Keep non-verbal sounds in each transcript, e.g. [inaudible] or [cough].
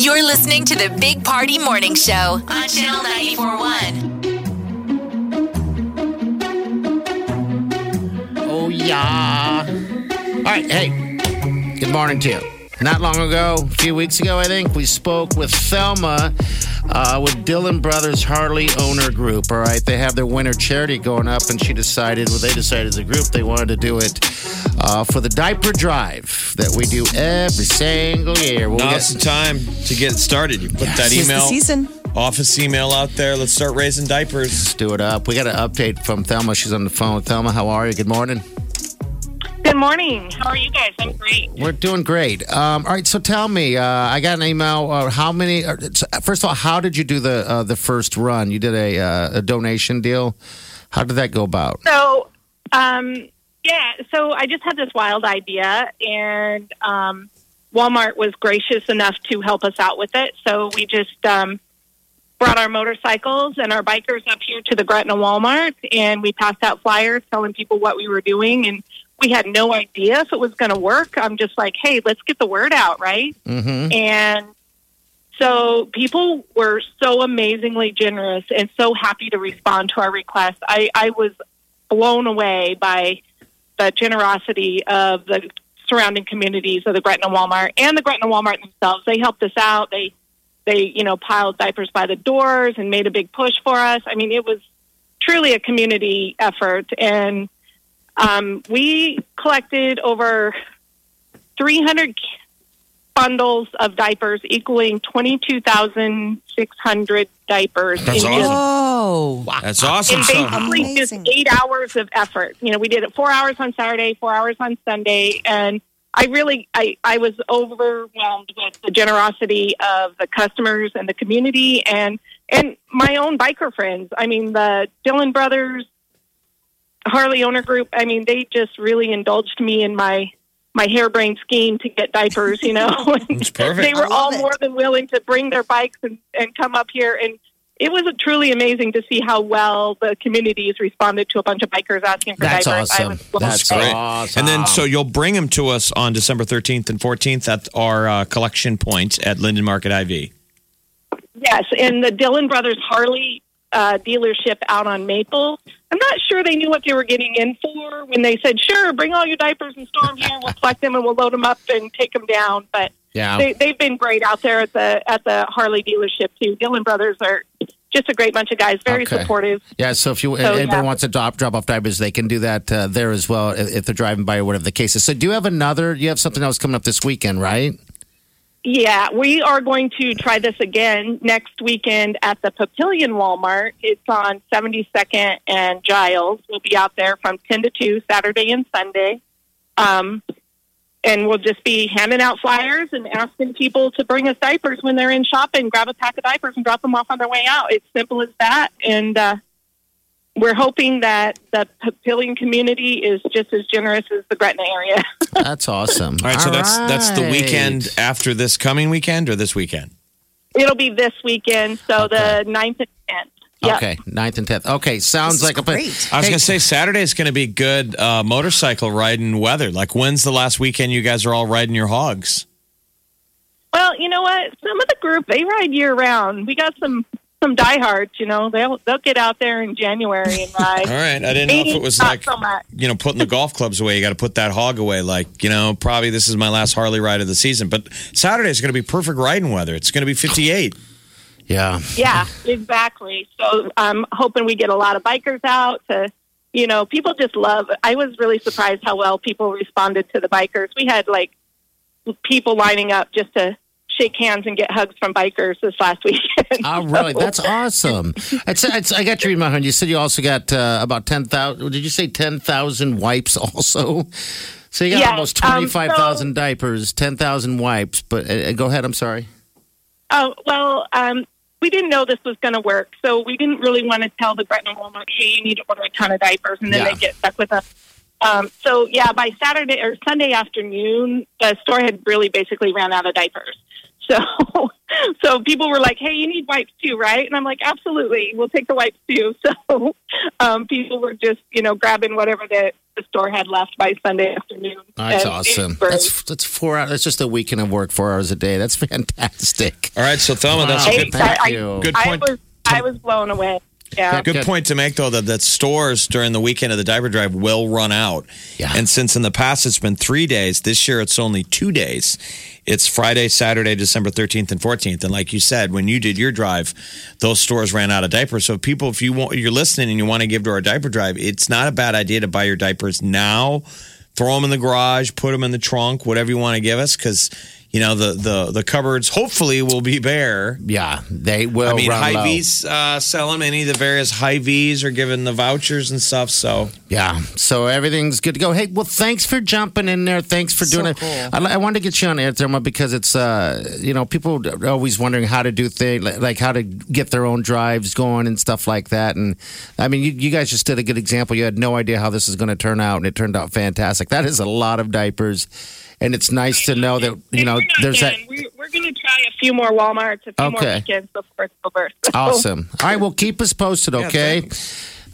You're listening to the Big Party Morning Show on Channel 941. Oh, yeah. All right. Hey, good morning to you. Not long ago, a few weeks ago, I think, we spoke with Thelma uh, with Dillon Brothers Harley Owner Group. All right. They have their winter charity going up, and she decided, well, they decided as a group they wanted to do it uh, for the diaper drive that we do every single year. Well, we Now's the time to get started. You put that Tis the email, season. office email out there. Let's start raising diapers. Let's do it up. We got an update from Thelma. She's on the phone. Thelma, how are you? Good morning. Good morning. How are you guys? I'm great. We're doing great. Um, all right, so tell me, uh, I got an email. Uh, how many? Uh, first of all, how did you do the uh, the first run? You did a, uh, a donation deal. How did that go about? So, um, yeah, so I just had this wild idea, and um, Walmart was gracious enough to help us out with it. So we just um, brought our motorcycles and our bikers up here to the Gretna Walmart, and we passed out flyers telling people what we were doing. And we had no idea if it was going to work. I'm just like, hey, let's get the word out, right? Mm-hmm. And so people were so amazingly generous and so happy to respond to our request. I, I was blown away by the generosity of the surrounding communities of the Gretna Walmart and the Gretna Walmart themselves. They helped us out. They they you know piled diapers by the doors and made a big push for us. I mean, it was truly a community effort, and um, we collected over 300 bundles of diapers, equaling 22,600 diapers. That's in awesome. just- Oh, That's awesome. in So, basically just eight hours of effort. You know, we did it four hours on Saturday, four hours on Sunday, and I really, I, I was overwhelmed with the generosity of the customers and the community, and and my own biker friends. I mean, the Dillon brothers, Harley owner group. I mean, they just really indulged me in my my harebrained scheme to get diapers. You know, [laughs] It's perfect. they were all it. more than willing to bring their bikes and, and come up here and it was truly amazing to see how well the communities responded to a bunch of bikers asking for That's diapers. I awesome. That's great. awesome. and then, so you'll bring them to us on December 13th and 14th at our uh, collection point at Linden Market Hy-Vee. Yes, and the Dillon Brothers Harley uh, dealership out on Maple. I'm not sure they knew what they were getting in for when they said, "Sure, bring all your diapers and store them here. We'll collect them and we'll load them up and take them down." But yeah, they, they've been great out there at the at the Harley dealership too. Dillon Brothers are just a great bunch of guys, very Okay. supportive. yeah. So if you So, anybody yeah. wants to drop drop off diapers, they can do that uh, there as well if, if they're driving by or whatever the case is. So do you have another? You have something else coming up this weekend, right? Yeah, we are going to try this again next weekend at the Papillion Walmart. It's on 72nd and Giles. We'll be out there from 10 to 2 Saturday and Sunday. Um, and we'll just be handing out flyers and asking people to bring us diapers when they're in shopping. Grab a pack of diapers and drop them off on their way out. It's simple as that. And uh, we're hoping that the Papillion community is just as generous as the Gretna area. [laughs] That's awesome. All right, so that's that's the weekend after this coming weekend or this weekend? It'll be this weekend, so Okay. the 9th and 10th. Yep. Okay, 9th and tenth. Okay, sounds like a plan. great. I was Hey, going to say Saturday is going to be good uh, motorcycle riding weather. Like, when's the last weekend you guys are all riding your hogs? Well, you know what? Some of the group they ride year round. We got some some diehards. You know, they'll they'll get out there in January and [laughs] ride. All right, I didn't know if it was like so you know putting the golf clubs away. You got to put that hog away. Like you know, probably this is my last Harley ride of the season. But Saturday is going to be perfect riding weather. It's going to be 58. Yeah. Yeah, exactly. So I'm hoping we get a lot of bikers out to. You know, people just love. I was really surprised how well people responded to the bikers. We had like people lining up just to shake hands and get hugs from bikers this last [laughs] weekend. [laughs] Oh, really? That's awesome. It's, it's, I got your email, honey. You said you also got uh, about 10,000. Did you say 10,000 wipes also? So you got Yeah, almost um, 25,000 diapers, 10,000 wipes. But uh, go ahead. I'm sorry. Oh well, um, we didn't know this was going to work, so we didn't really want to tell the Gretna Walmart, "Hey, you need to order a ton of diapers," and then Yeah. they get stuck with us. Um, so yeah, by Saturday or Sunday afternoon, the store had really basically ran out of diapers. So, [laughs] so people were like, "Hey, you need wipes too, right?" And I'm like, "Absolutely, we'll take the wipes too." [laughs] So, um, people were just, you know, grabbing whatever the, the store had left by Sunday afternoon. That's awesome. That's that's four hours. That's just a weekend of work, four hours a day. That's [laughs] fantastic. All right, so Thelma, that's Wow. a Hey, good, Thank I- you. good I point. was I was blown away. Yeah. Good Good. point to make, though, that, that stores during the weekend of the diaper drive will run out. Yeah. And since in the past it's been three days, this year it's only two days. It's Friday, Saturday, December 13th and 14th. And like you said, when you did your drive, those stores ran out of diapers. So people, if you want, you're listening and you want to give to our diaper drive, it's not a bad idea to buy your diapers now. Throw them in the garage, put them in the trunk, whatever you want to give us, because you know the the the cupboards hopefully will be bare. Yeah, they will. I mean, high low. Hy-Vee's uh, sell them. Any of the various Hy-Vees are giving the vouchers and stuff. So Yeah, so everything's good to go. Hey, well, thanks for jumping in there. Thanks for doing it. I, I wanted to get you on air, Thelma, because it's uh, you know, people are always wondering how to do things, like, like how to get their own drives going and stuff like that. And I mean, you, you guys just did a good example. You had no idea how this is going to turn out, and it turned out fantastic. That is a lot of diapers, and it's nice to know that you know there's that. We're, we're going to try a few more WalMarts, a few more Okay. weekends before it's over. So, Awesome. All right, well, keep us posted, okay?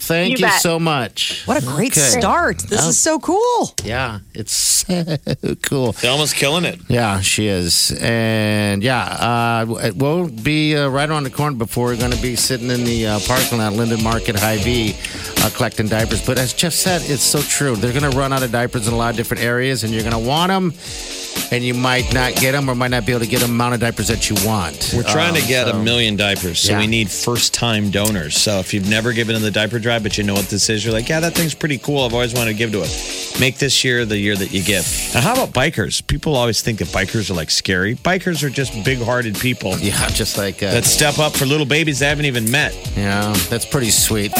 Thank You you, so much. What a great Okay. start. This Oh. is so cool. Yeah, it's so [laughs] cool. Thelma's killing it. Yeah, she is. And yeah, uh, we'll be uh, right around the corner before we're going to be sitting in the uh, parking lot, Linden Market, Hy-Vee, uh, collecting diapers. But as Jeff said, it's so true. They're going to run out of diapers in a lot of different areas, and you're going to want them, and you might not get them or might not be able to get the amount of diapers that you want. We're trying to Um, get so- a million diapers, so Yeah. we need first-time donors. So if you've never given to the diaper drive, but you know what this is, you're like, yeah, that thing's pretty cool. I've always wanted to give to it. Make this year the year that you give. Now, how about bikers? People always think that bikers are like scary. Bikers are just big-hearted people [laughs] Yeah, just like uh, that step up for little babies they haven't even met. yeah, that's pretty sweet.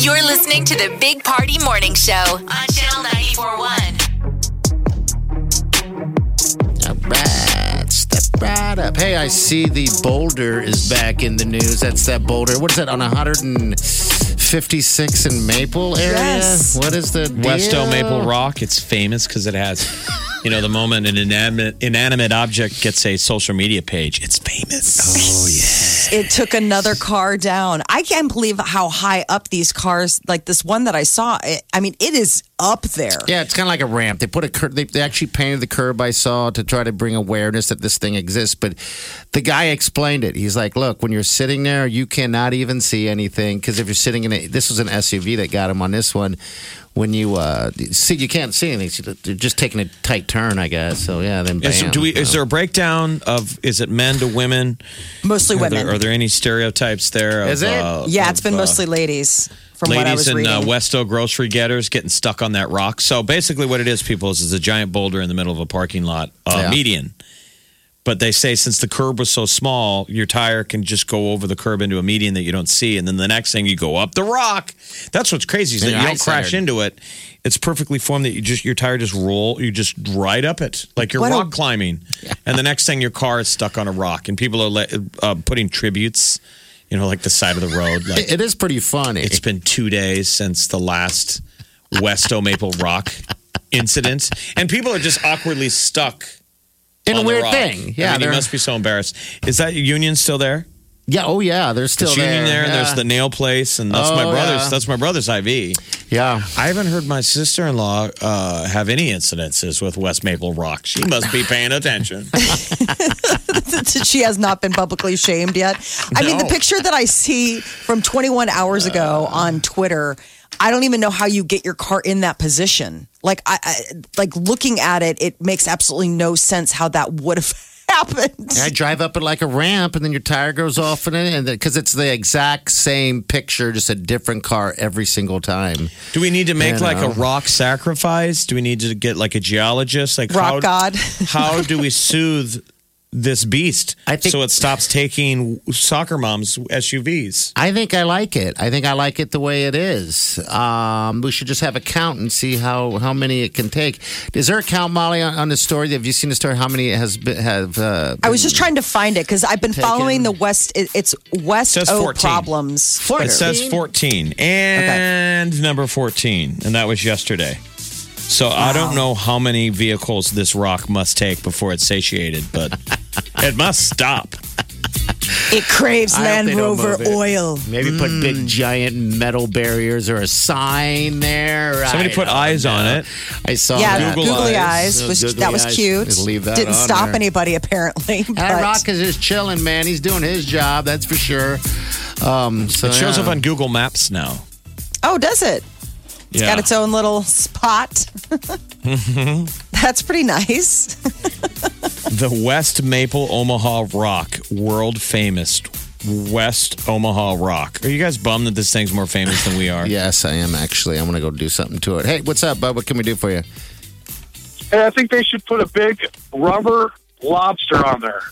You're listening to the Big Party Morning Show on Channel 94.1. All right, step right up. Hey, I see the boulder is back in the news. That's that boulder. What is that on 156 in Maple area? Yes. What is the West O deal? Maple Rock, it's famous because it has, [laughs] you know, the moment an inanimate, inanimate object gets a social media page, it's famous. Oh, yeah. It took another car down. I can't believe how high up these cars, like this one that I saw. It, I mean, it is up there. Yeah, it's kind of like a ramp. They put a cur- they, they actually painted the curb I saw to try to bring awareness that this thing exists. But the guy explained it. He's like, "Look, when you're sitting there, you cannot even see anything because if you're sitting in a this was an SUV that got him on this one. When you uh, see, you can't see anything. You're just taking a tight turn, I guess. So yeah, then bam. Is, do we, is there a breakdown of is it men to women? Mostly Are women. there, are there any stereotypes there? Of, Is it? uh, yeah, of, it's been uh, mostly ladies from what I ladies was in reading. uh, West O grocery getters getting stuck on that rock. So basically, what it is, people, is, is a giant boulder in the middle of a parking lot, uh, Yeah. median. But they say since the curb was so small, your tire can just go over the curb into a median that you don't see, and then the next thing you go up the rock. That's what's crazy is that you don't crash centered. into it. It's perfectly formed that you just your tire just roll, you just ride up it like you're What a- rock climbing, and the next thing your car is stuck on a rock, and people are le- uh, putting tributes, you know, like the side of the road, like It- it is pretty funny. it's been two days since the last West O Maple Rock incident, and people are just awkwardly stuck. In a weird thing. Yeah, I mean, you they're- must be so embarrassed. Is that union still there? yeah. Oh yeah, they're still There's union there. Yeah. There's the nail place, and that's my Oh, brother's. yeah. That's my brother's IV. yeah. I haven't heard my sister-in-law uh, have any incidences with West Maple Rock. She must be paying attention. [laughs] [laughs] she has not been publicly shamed yet. I mean, the No. picture that I see from 21 hours ago on Twitter, I don't even know how you get your car in that position. Like, I, I like looking at it, it makes absolutely no sense how that would have [laughs] happened. I drive up it like a ramp, and then your tire goes off in it, and because it's the exact same picture, just a different car every single time. Do we need to make You like know. a rock sacrifice? Do we need to get like a geologist? Like Rock how, god. how [laughs] do we soothe this beast. I think- so it stops taking soccer moms SUVs. I think I like it. I think I like it the way it is. Um, we should just have a count and see how, how many it can take. Is there a count, Molly, on, on the story? Have you seen the story? How many it has been, have? Uh, I was just trying to find it because I've been Taken. following the West. It, it's West Says O 14. problems. Twitter. It says 14 and number 14, and that was yesterday. So I don't know how many vehicles this rock must take before it's satiated, but [laughs] it must stop. it craves I Land Rover oil. Maybe put big giant metal barriers or a sign there. Somebody I put don't eyes on it. I saw Yeah, that. Google googly eyes. eyes, was Googly that was eyes. cute. Just leave that Didn't stop there. anybody apparently. That but- rock is just chilling, man. He's doing his job, that's for sure. Um, so It shows yeah. up on Google Maps now. oh, does it? It's yeah. got its own little spot. Mm-hmm. [laughs] That's pretty nice. the West Maple Omaha Rock, world famous West Omaha Rock. Are you guys bummed that this thing's more famous than we are? [laughs] Yes, I am actually. I'm going to go do something to it. Hey, what's up, bud? What can we do for you? Hey, I think they should put a big rubber lobster on there.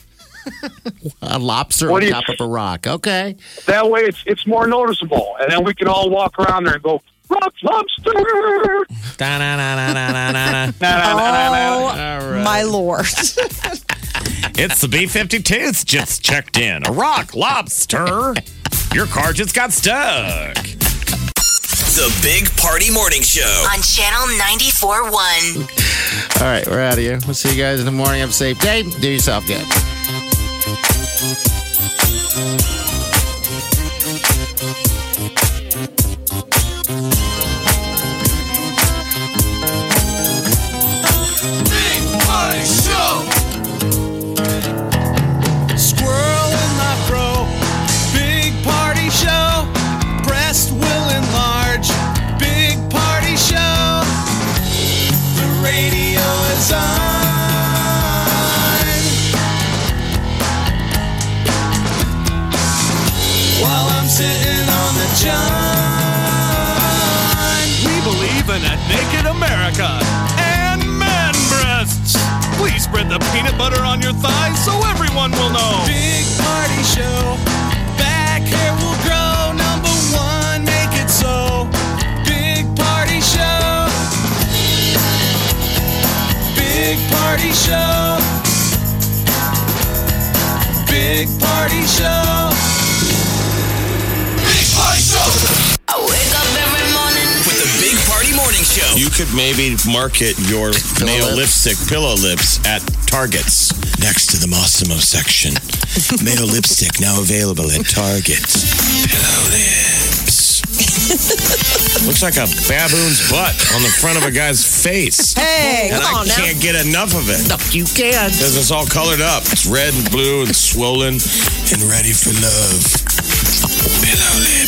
[laughs] A lobster What on do you- top of a rock. Okay. That way, it's it's more noticeable, and then we can all walk around there and go rock lobster. Oh my lord! [laughs] It's the B 52's just checked in. A rock lobster. Your car just got stuck. The Big Party Morning Show. On Channel 94.1. All right, we're out of here. We'll see you guys in the morning. Have a safe day. Do yourself good. On. While I'm sitting on the john. We believe in a naked America and man breasts. Please spread the peanut butter on your thighs so everyone will know. Could maybe market your male lips. lipstick pillow lips at Targets. Next to the Mossimo section. [laughs] Male lipstick now available at Target. Pillow lips. Looks like a baboon's butt on the front of a guy's face. Hey, and come I on now. can't get enough of it. You can. Because it's all colored up. It's red and blue and swollen. And ready for love. Pillow lips.